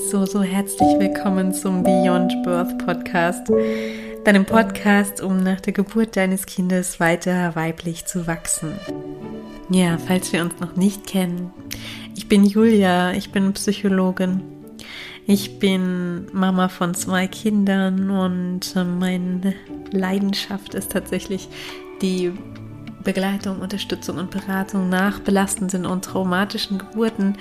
so, so herzlich willkommen zum Beyond Birth Podcast, deinem Podcast, um nach der Geburt deines Kindes weiter weiblich zu wachsen. Ja, falls wir uns noch nicht kennen, ich bin Julia, ich bin Psychologin. Ich bin Mama von zwei Kindern und meine Leidenschaft ist tatsächlich die Begleitung, Unterstützung und Beratung nach belastenden und traumatischen Geburten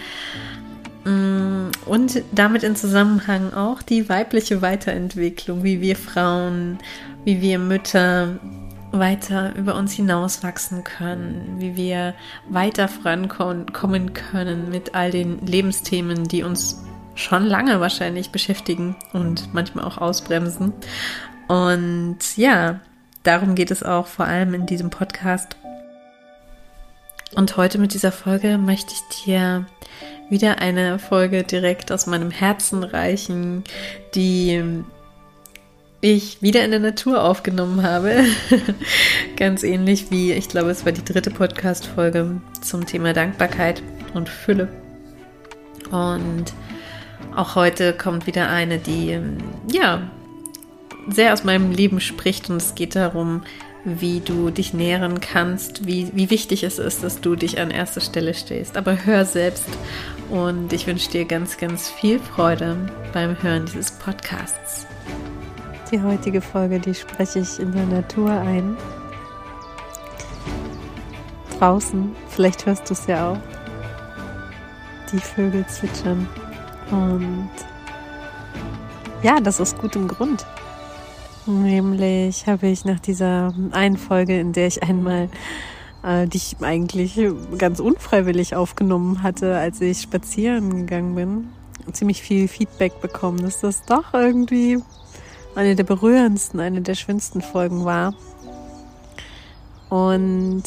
und damit in Zusammenhang auch die weibliche Weiterentwicklung, wie wir Frauen, wie wir Mütter weiter über uns hinauswachsen können, wie wir weiter vorankommen können mit all den Lebensthemen, die uns schon lange wahrscheinlich beschäftigen und manchmal auch ausbremsen. Und ja, darum geht es auch vor allem in diesem Podcast. Und heute mit dieser Folge möchte ich dir wieder eine Folge direkt aus meinem Herzen reichen, die ich wieder in der Natur aufgenommen habe. Ganz ähnlich wie, ich glaube, es war die dritte Podcast-Folge zum Thema Dankbarkeit und Fülle. Und auch heute kommt wieder eine, die, ja, sehr aus meinem Leben spricht und es geht darum, wie du dich nähren kannst, wie, wie wichtig es ist, dass du dich an erster Stelle stehst. Aber hör selbst und ich wünsche dir ganz, ganz viel Freude beim Hören dieses Podcasts. Die heutige Folge, die spreche ich in der Natur ein. Draußen, vielleicht hörst du es ja auch. Die Vögel zwitschern. Und ja, das ist gutem Grund. Nämlich habe ich nach dieser einen Folge, in der ich einmal äh, die ich eigentlich ganz unfreiwillig aufgenommen hatte, als ich spazieren gegangen bin, ziemlich viel Feedback bekommen, dass das doch irgendwie eine der berührendsten, eine der schönsten Folgen war. Und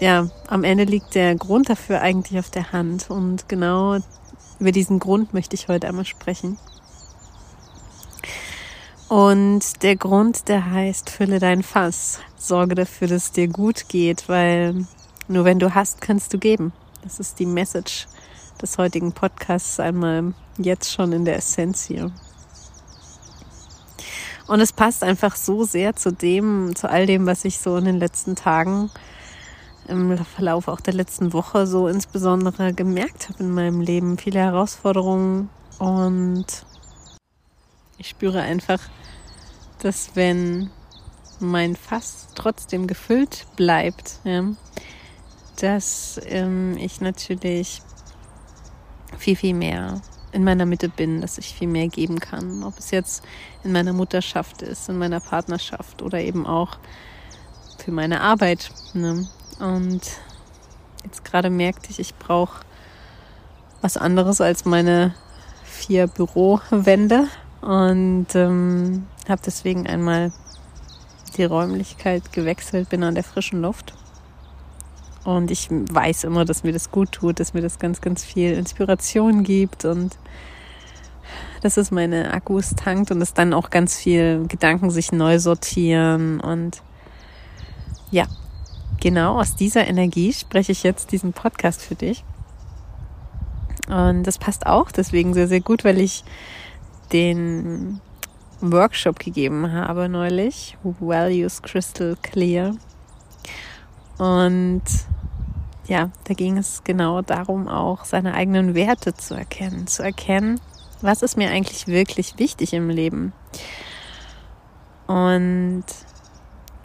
ja, am Ende liegt der Grund dafür eigentlich auf der Hand. Und genau über diesen Grund möchte ich heute einmal sprechen. Und der Grund, der heißt, fülle dein Fass. Sorge dafür, dass es dir gut geht, weil nur wenn du hast, kannst du geben. Das ist die Message des heutigen Podcasts einmal jetzt schon in der Essenz hier. Und es passt einfach so sehr zu dem, zu all dem, was ich so in den letzten Tagen im Verlauf auch der letzten Woche so insbesondere gemerkt habe in meinem Leben. Viele Herausforderungen und ich spüre einfach, dass wenn mein Fass trotzdem gefüllt bleibt, ja, dass ähm, ich natürlich viel, viel mehr in meiner Mitte bin, dass ich viel mehr geben kann. Ob es jetzt in meiner Mutterschaft ist, in meiner Partnerschaft oder eben auch für meine Arbeit. Ne? Und jetzt gerade merkte ich, ich brauche was anderes als meine vier Bürowände und ähm, habe deswegen einmal die Räumlichkeit gewechselt, bin an der frischen Luft. Und ich weiß immer, dass mir das gut tut, dass mir das ganz, ganz viel Inspiration gibt und dass es meine Akkus tankt und dass dann auch ganz viel Gedanken sich neu sortieren. Und ja, genau aus dieser Energie spreche ich jetzt diesen Podcast für dich. Und das passt auch deswegen sehr, sehr gut, weil ich den Workshop gegeben habe neulich, Values Crystal Clear. Und ja, da ging es genau darum, auch seine eigenen Werte zu erkennen, zu erkennen, was ist mir eigentlich wirklich wichtig im Leben. Und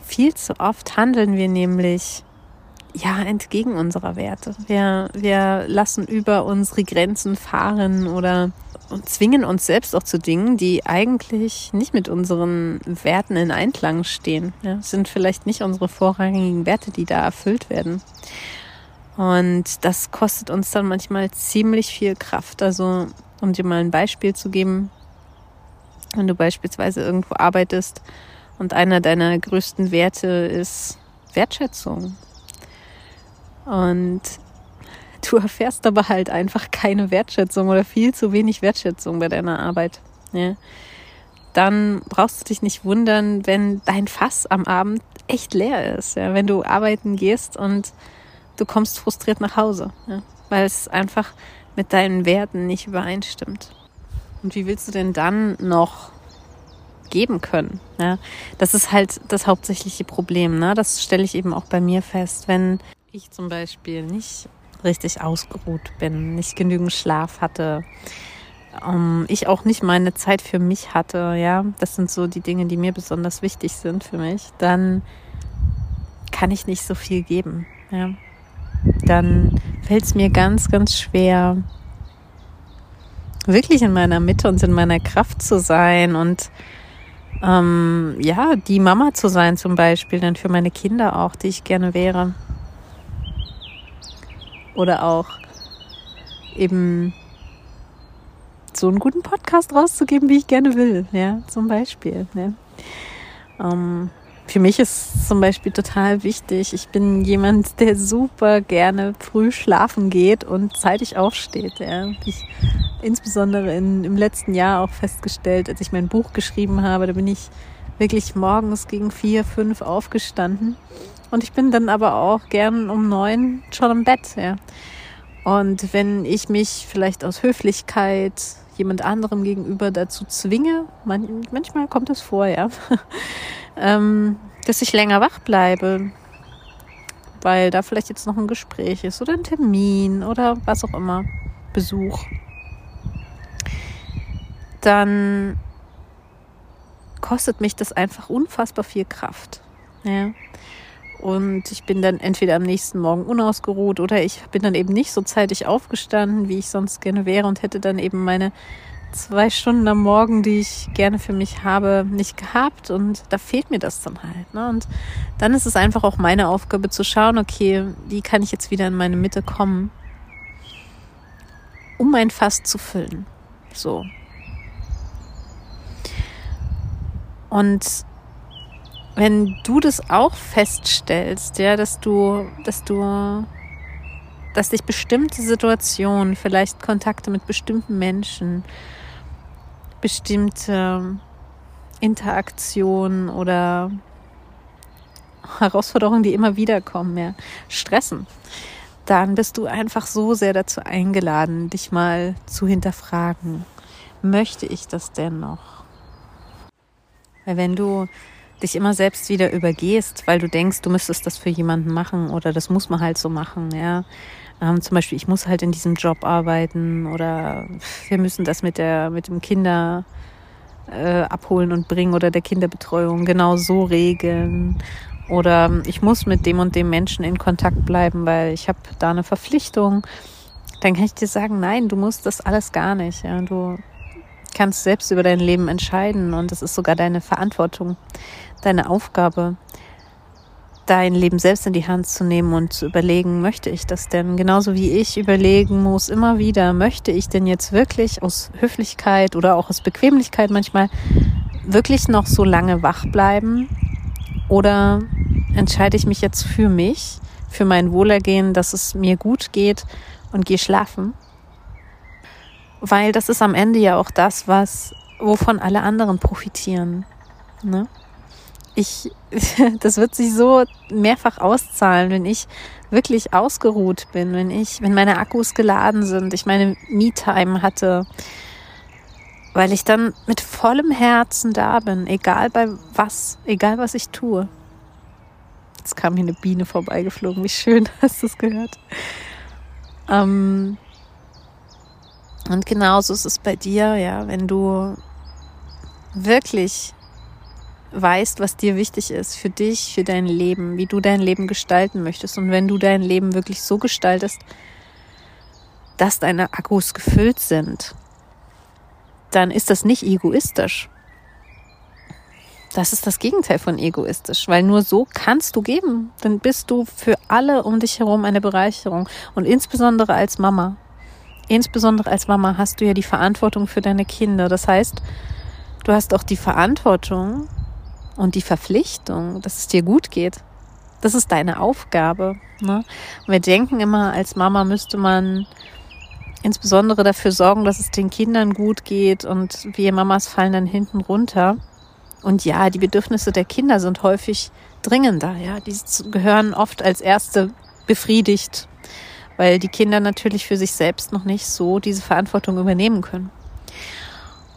viel zu oft handeln wir nämlich ja entgegen unserer Werte. Wir, wir lassen über unsere Grenzen fahren oder und zwingen uns selbst auch zu Dingen, die eigentlich nicht mit unseren Werten in Einklang stehen. Ja, sind vielleicht nicht unsere vorrangigen Werte, die da erfüllt werden. Und das kostet uns dann manchmal ziemlich viel Kraft. Also, um dir mal ein Beispiel zu geben, wenn du beispielsweise irgendwo arbeitest und einer deiner größten Werte ist Wertschätzung. Und Du erfährst aber halt einfach keine Wertschätzung oder viel zu wenig Wertschätzung bei deiner Arbeit. Ja. Dann brauchst du dich nicht wundern, wenn dein Fass am Abend echt leer ist. Ja. Wenn du arbeiten gehst und du kommst frustriert nach Hause, ja. weil es einfach mit deinen Werten nicht übereinstimmt. Und wie willst du denn dann noch geben können? Ja, das ist halt das hauptsächliche Problem. Ne? Das stelle ich eben auch bei mir fest. Wenn ich zum Beispiel nicht richtig ausgeruht bin, nicht genügend Schlaf hatte, um, ich auch nicht meine Zeit für mich hatte, ja, das sind so die Dinge, die mir besonders wichtig sind für mich, dann kann ich nicht so viel geben, ja. Dann fällt es mir ganz, ganz schwer, wirklich in meiner Mitte und in meiner Kraft zu sein und ähm, ja, die Mama zu sein zum Beispiel, dann für meine Kinder auch, die ich gerne wäre. Oder auch eben so einen guten Podcast rauszugeben, wie ich gerne will, ja, zum Beispiel. Ne? Ähm, für mich ist zum Beispiel total wichtig, ich bin jemand, der super gerne früh schlafen geht und zeitig aufsteht. Ja. Ich insbesondere in, im letzten Jahr auch festgestellt, als ich mein Buch geschrieben habe, da bin ich wirklich morgens gegen vier, fünf aufgestanden. Und ich bin dann aber auch gern um neun schon im Bett. Ja. Und wenn ich mich vielleicht aus Höflichkeit jemand anderem gegenüber dazu zwinge, man, manchmal kommt es vor, ja, ähm, dass ich länger wach bleibe, weil da vielleicht jetzt noch ein Gespräch ist oder ein Termin oder was auch immer, Besuch, dann kostet mich das einfach unfassbar viel Kraft. Ja. Und ich bin dann entweder am nächsten Morgen unausgeruht oder ich bin dann eben nicht so zeitig aufgestanden, wie ich sonst gerne wäre und hätte dann eben meine zwei Stunden am Morgen, die ich gerne für mich habe, nicht gehabt und da fehlt mir das dann halt. Ne? Und dann ist es einfach auch meine Aufgabe zu schauen, okay, wie kann ich jetzt wieder in meine Mitte kommen, um mein Fass zu füllen. So. Und wenn du das auch feststellst, ja, dass du, dass du, dass dich bestimmte Situationen, vielleicht Kontakte mit bestimmten Menschen, bestimmte Interaktionen oder Herausforderungen, die immer wieder kommen, ja, stressen, dann bist du einfach so sehr dazu eingeladen, dich mal zu hinterfragen. Möchte ich das denn noch? Weil wenn du dich immer selbst wieder übergehst, weil du denkst, du müsstest das für jemanden machen oder das muss man halt so machen, ja. Ähm, zum Beispiel, ich muss halt in diesem Job arbeiten oder wir müssen das mit der, mit dem Kinder äh, abholen und bringen oder der Kinderbetreuung genau so regeln. Oder ich muss mit dem und dem Menschen in Kontakt bleiben, weil ich habe da eine Verpflichtung. Dann kann ich dir sagen, nein, du musst das alles gar nicht. Ja. Du kannst selbst über dein Leben entscheiden und es ist sogar deine Verantwortung deine Aufgabe, dein Leben selbst in die Hand zu nehmen und zu überlegen, möchte ich das denn? Genauso wie ich überlegen muss, immer wieder, möchte ich denn jetzt wirklich aus Höflichkeit oder auch aus Bequemlichkeit manchmal wirklich noch so lange wach bleiben? Oder entscheide ich mich jetzt für mich, für mein Wohlergehen, dass es mir gut geht und gehe schlafen? Weil das ist am Ende ja auch das, was, wovon alle anderen profitieren. Ne? Ich, das wird sich so mehrfach auszahlen, wenn ich wirklich ausgeruht bin, wenn ich, wenn meine Akkus geladen sind, ich meine Me-Time hatte, weil ich dann mit vollem Herzen da bin, egal bei was, egal was ich tue. Jetzt kam hier eine Biene vorbeigeflogen, wie schön hast du es gehört. Ähm, und genauso ist es bei dir, ja, wenn du wirklich weißt, was dir wichtig ist für dich, für dein Leben, wie du dein Leben gestalten möchtest. Und wenn du dein Leben wirklich so gestaltest, dass deine Akkus gefüllt sind, dann ist das nicht egoistisch. Das ist das Gegenteil von egoistisch, weil nur so kannst du geben. Dann bist du für alle um dich herum eine Bereicherung. Und insbesondere als Mama. Insbesondere als Mama hast du ja die Verantwortung für deine Kinder. Das heißt, du hast auch die Verantwortung, und die Verpflichtung, dass es dir gut geht. Das ist deine Aufgabe. Ne? wir denken immer, als Mama müsste man insbesondere dafür sorgen, dass es den Kindern gut geht und wir Mamas fallen dann hinten runter. Und ja, die Bedürfnisse der Kinder sind häufig dringender. Ja, die gehören oft als erste befriedigt, weil die Kinder natürlich für sich selbst noch nicht so diese Verantwortung übernehmen können.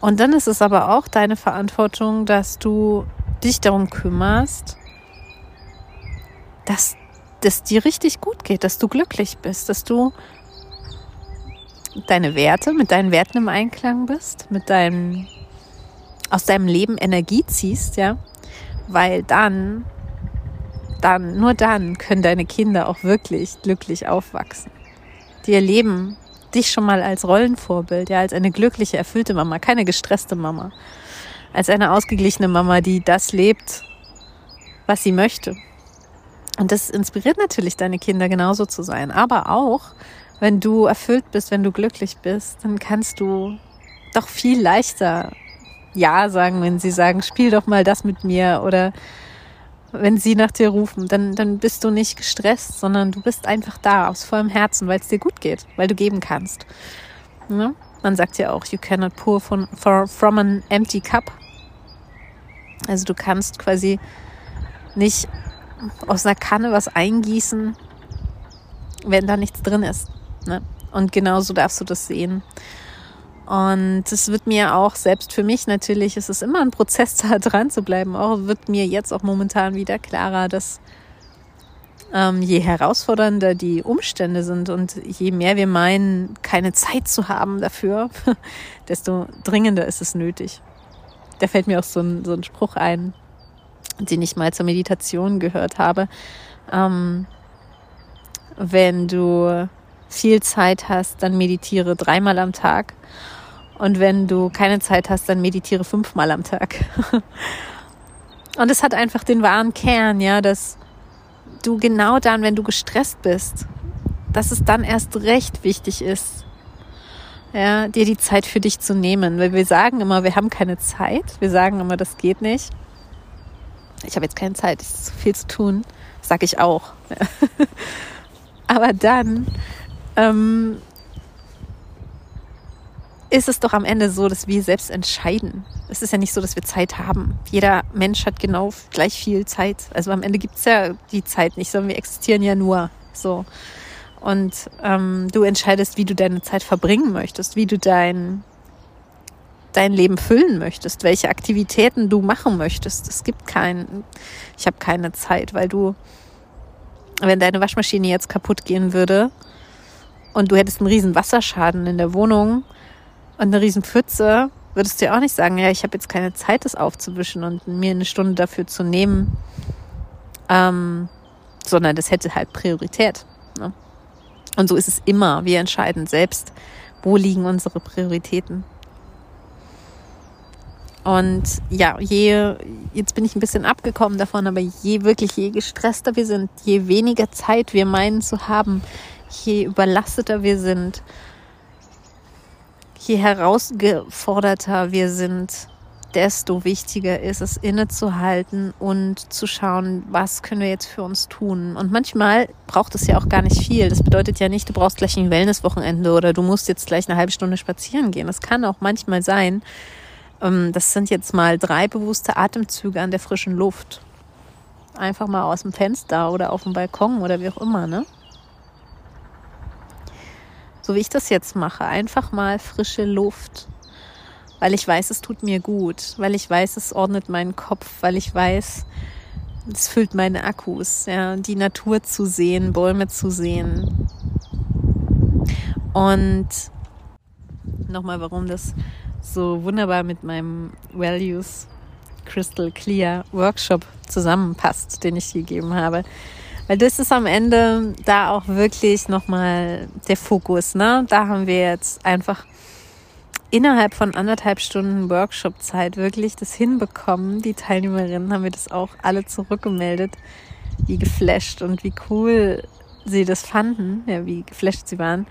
Und dann ist es aber auch deine Verantwortung, dass du dich darum kümmerst, dass es dir richtig gut geht, dass du glücklich bist, dass du deine Werte, mit deinen Werten im Einklang bist, mit deinem, aus deinem Leben Energie ziehst, ja, weil dann, dann, nur dann können deine Kinder auch wirklich glücklich aufwachsen. Die erleben dich schon mal als Rollenvorbild, ja, als eine glückliche, erfüllte Mama, keine gestresste Mama, als eine ausgeglichene Mama, die das lebt, was sie möchte. Und das inspiriert natürlich deine Kinder genauso zu sein, aber auch wenn du erfüllt bist, wenn du glücklich bist, dann kannst du doch viel leichter Ja sagen, wenn sie sagen, spiel doch mal das mit mir oder wenn sie nach dir rufen, dann, dann bist du nicht gestresst, sondern du bist einfach da aus vollem Herzen, weil es dir gut geht, weil du geben kannst. Ja? Man sagt ja auch, you cannot pour from, from an empty cup. Also du kannst quasi nicht aus einer Kanne was eingießen, wenn da nichts drin ist. Ne? Und genauso darfst du das sehen. Und es wird mir auch, selbst für mich natürlich, es ist immer ein Prozess, da dran zu bleiben. Auch wird mir jetzt auch momentan wieder klarer, dass ähm, je herausfordernder die Umstände sind und je mehr wir meinen, keine Zeit zu haben dafür, desto dringender ist es nötig. Da fällt mir auch so ein, so ein Spruch ein, den ich mal zur Meditation gehört habe. Ähm, wenn du viel Zeit hast, dann meditiere dreimal am Tag. Und wenn du keine Zeit hast, dann meditiere fünfmal am Tag. Und es hat einfach den wahren Kern, ja, dass du genau dann, wenn du gestresst bist, dass es dann erst recht wichtig ist, ja, dir die Zeit für dich zu nehmen. Weil wir sagen immer, wir haben keine Zeit. Wir sagen immer, das geht nicht. Ich habe jetzt keine Zeit, es ist so viel zu tun. Das sage ich auch. Aber dann ähm, ist es doch am Ende so, dass wir selbst entscheiden. Es ist ja nicht so, dass wir Zeit haben. Jeder Mensch hat genau gleich viel Zeit. Also am Ende gibt es ja die Zeit nicht, sondern wir existieren ja nur so. Und ähm, du entscheidest, wie du deine Zeit verbringen möchtest, wie du dein, dein Leben füllen möchtest, welche Aktivitäten du machen möchtest. Es gibt keinen, ich habe keine Zeit, weil du, wenn deine Waschmaschine jetzt kaputt gehen würde, und du hättest einen riesen Wasserschaden in der Wohnung und eine riesen Pfütze, würdest du ja auch nicht sagen, ja, ich habe jetzt keine Zeit, das aufzuwischen und mir eine Stunde dafür zu nehmen, ähm, sondern das hätte halt Priorität. Ne? Und so ist es immer. Wir entscheiden selbst, wo liegen unsere Prioritäten. Und ja, je, jetzt bin ich ein bisschen abgekommen davon, aber je wirklich, je gestresster wir sind, je weniger Zeit wir meinen zu haben, je überlasteter wir sind, je herausgeforderter wir sind, desto wichtiger ist es, innezuhalten und zu schauen, was können wir jetzt für uns tun. Und manchmal braucht es ja auch gar nicht viel. Das bedeutet ja nicht, du brauchst gleich ein Wellnesswochenende oder du musst jetzt gleich eine halbe Stunde spazieren gehen. Das kann auch manchmal sein. Ähm, das sind jetzt mal drei bewusste Atemzüge an der frischen Luft. Einfach mal aus dem Fenster oder auf dem Balkon oder wie auch immer, ne? so wie ich das jetzt mache, einfach mal frische Luft, weil ich weiß, es tut mir gut, weil ich weiß, es ordnet meinen Kopf, weil ich weiß, es füllt meine Akkus, ja, die Natur zu sehen, Bäume zu sehen. Und nochmal, warum das so wunderbar mit meinem Values Crystal Clear Workshop zusammenpasst, den ich gegeben habe. Weil das ist am Ende da auch wirklich nochmal der Fokus. Ne? Da haben wir jetzt einfach innerhalb von anderthalb Stunden Workshop-Zeit wirklich das hinbekommen. Die Teilnehmerinnen haben mir das auch alle zurückgemeldet, wie geflasht und wie cool sie das fanden, ja, wie geflasht sie waren,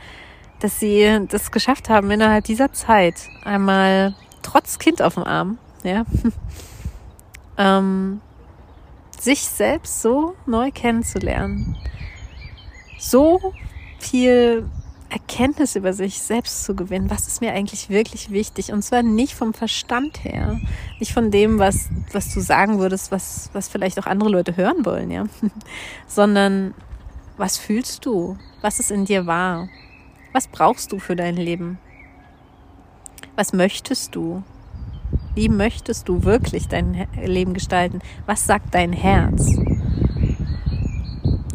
dass sie das geschafft haben innerhalb dieser Zeit. Einmal trotz Kind auf dem Arm, ja, ähm, sich selbst so neu kennenzulernen, so viel Erkenntnis über sich selbst zu gewinnen, was ist mir eigentlich wirklich wichtig und zwar nicht vom Verstand her, nicht von dem, was was du sagen würdest, was was vielleicht auch andere Leute hören wollen, ja, sondern was fühlst du, was ist in dir wahr, was brauchst du für dein Leben, was möchtest du, Wie möchtest du wirklich dein Leben gestalten? Was sagt dein Herz?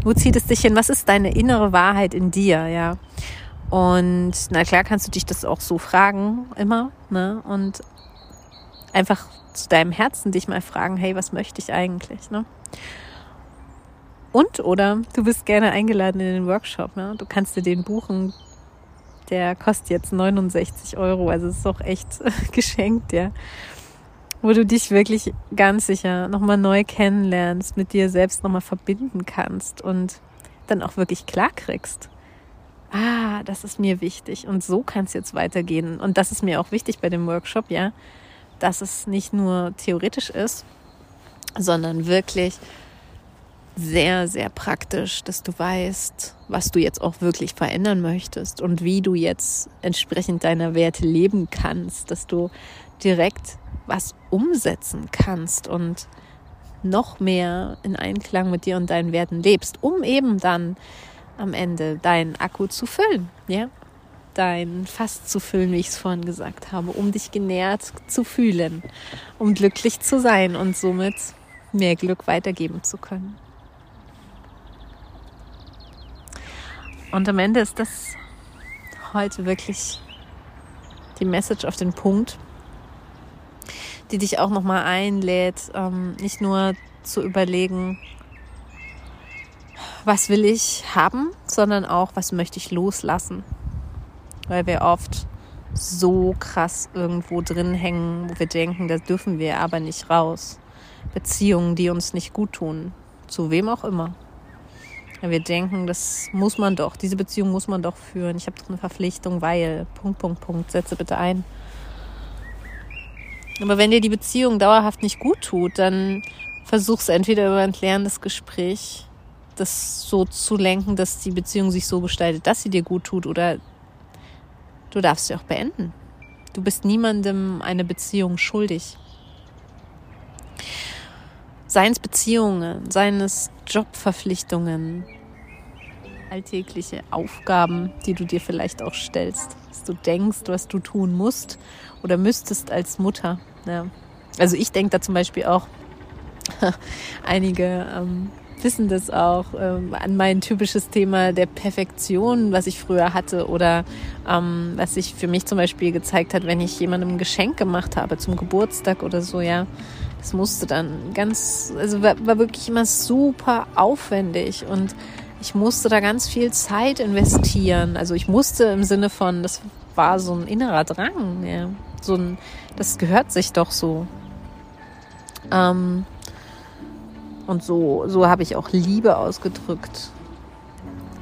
Wo zieht es dich hin? Was ist deine innere Wahrheit in dir, ja? Und na klar kannst du dich das auch so fragen, immer, ne? Und einfach zu deinem Herzen dich mal fragen, hey, was möchte ich eigentlich, ne? Und oder du bist gerne eingeladen in den Workshop, ne? Du kannst dir den buchen. Der kostet jetzt 69 Euro, also ist auch echt geschenkt, ja wo du dich wirklich ganz sicher nochmal neu kennenlernst, mit dir selbst nochmal verbinden kannst und dann auch wirklich klar kriegst. Ah, das ist mir wichtig und so kann es jetzt weitergehen. Und das ist mir auch wichtig bei dem Workshop, ja, dass es nicht nur theoretisch ist, sondern wirklich sehr, sehr praktisch, dass du weißt, was du jetzt auch wirklich verändern möchtest und wie du jetzt entsprechend deiner Werte leben kannst, dass du direkt was umsetzen kannst und noch mehr in Einklang mit dir und deinen Werten lebst, um eben dann am Ende deinen Akku zu füllen, ja? Dein Fass zu füllen, wie ich es vorhin gesagt habe, um dich genährt zu fühlen, um glücklich zu sein und somit mehr Glück weitergeben zu können. Und am Ende ist das heute wirklich die Message auf den Punkt, die dich auch nochmal einlädt, ähm, nicht nur zu überlegen, was will ich haben, sondern auch, was möchte ich loslassen. Weil wir oft so krass irgendwo drin hängen, wo wir denken, da dürfen wir aber nicht raus. Beziehungen, die uns nicht gut tun, zu wem auch immer. Wir denken, das muss man doch, diese Beziehung muss man doch führen. Ich habe doch eine Verpflichtung, weil, Punkt, Punkt, Punkt, setze bitte ein. Aber wenn dir die Beziehung dauerhaft nicht gut tut, dann versuch's entweder über ein klärendes Gespräch, das so zu lenken, dass die Beziehung sich so gestaltet, dass sie dir gut tut, oder du darfst sie auch beenden. Du bist niemandem eine Beziehung schuldig. Seien es Beziehungen, seien es Jobverpflichtungen, alltägliche Aufgaben, die du dir vielleicht auch stellst, dass du denkst, was du tun musst oder müsstest als Mutter. Ja. Also ich denke da zum Beispiel auch, einige ähm, wissen das auch, ähm, an mein typisches Thema der Perfektion, was ich früher hatte oder ähm, was sich für mich zum Beispiel gezeigt hat, wenn ich jemandem ein Geschenk gemacht habe zum Geburtstag oder so, ja. Das musste dann ganz, also war, war wirklich immer super aufwendig und ich musste da ganz viel Zeit investieren. Also ich musste im Sinne von, das war so ein innerer Drang, ja. So ein, das gehört sich doch so. Ähm, und so, so habe ich auch Liebe ausgedrückt.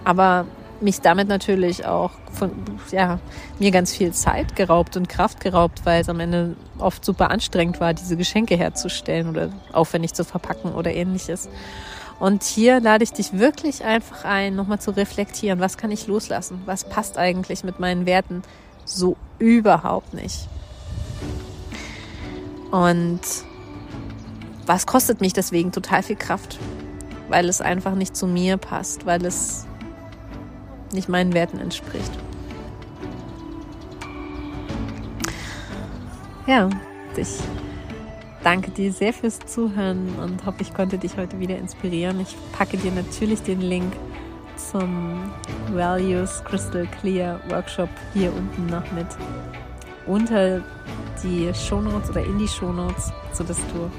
Aber mich damit natürlich auch von, ja, mir ganz viel Zeit geraubt und Kraft geraubt, weil es am Ende oft super anstrengend war, diese Geschenke herzustellen oder aufwendig zu verpacken oder ähnliches. Und hier lade ich dich wirklich einfach ein, nochmal zu reflektieren, was kann ich loslassen? Was passt eigentlich mit meinen Werten so überhaupt nicht? Und was kostet mich deswegen total viel Kraft? Weil es einfach nicht zu mir passt, weil es nicht meinen Werten entspricht. Ja, ich danke dir sehr fürs Zuhören und hoffe, ich konnte dich heute wieder inspirieren. Ich packe dir natürlich den Link zum Values Crystal Clear Workshop hier unten noch mit unter die Shownotes oder in die Shownotes, sodass du,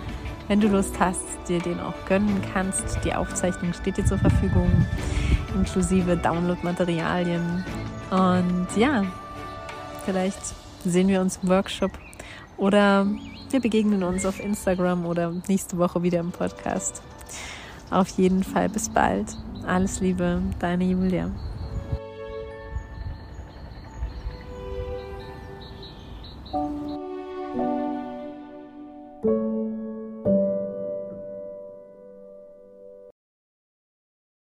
wenn du Lust hast, dir den auch gönnen kannst. Die Aufzeichnung steht dir zur Verfügung, inklusive Download-Materialien. Und ja, vielleicht sehen wir uns im Workshop oder wir begegnen uns auf Instagram oder nächste Woche wieder im Podcast. Auf jeden Fall bis bald. Alles Liebe, deine Julia.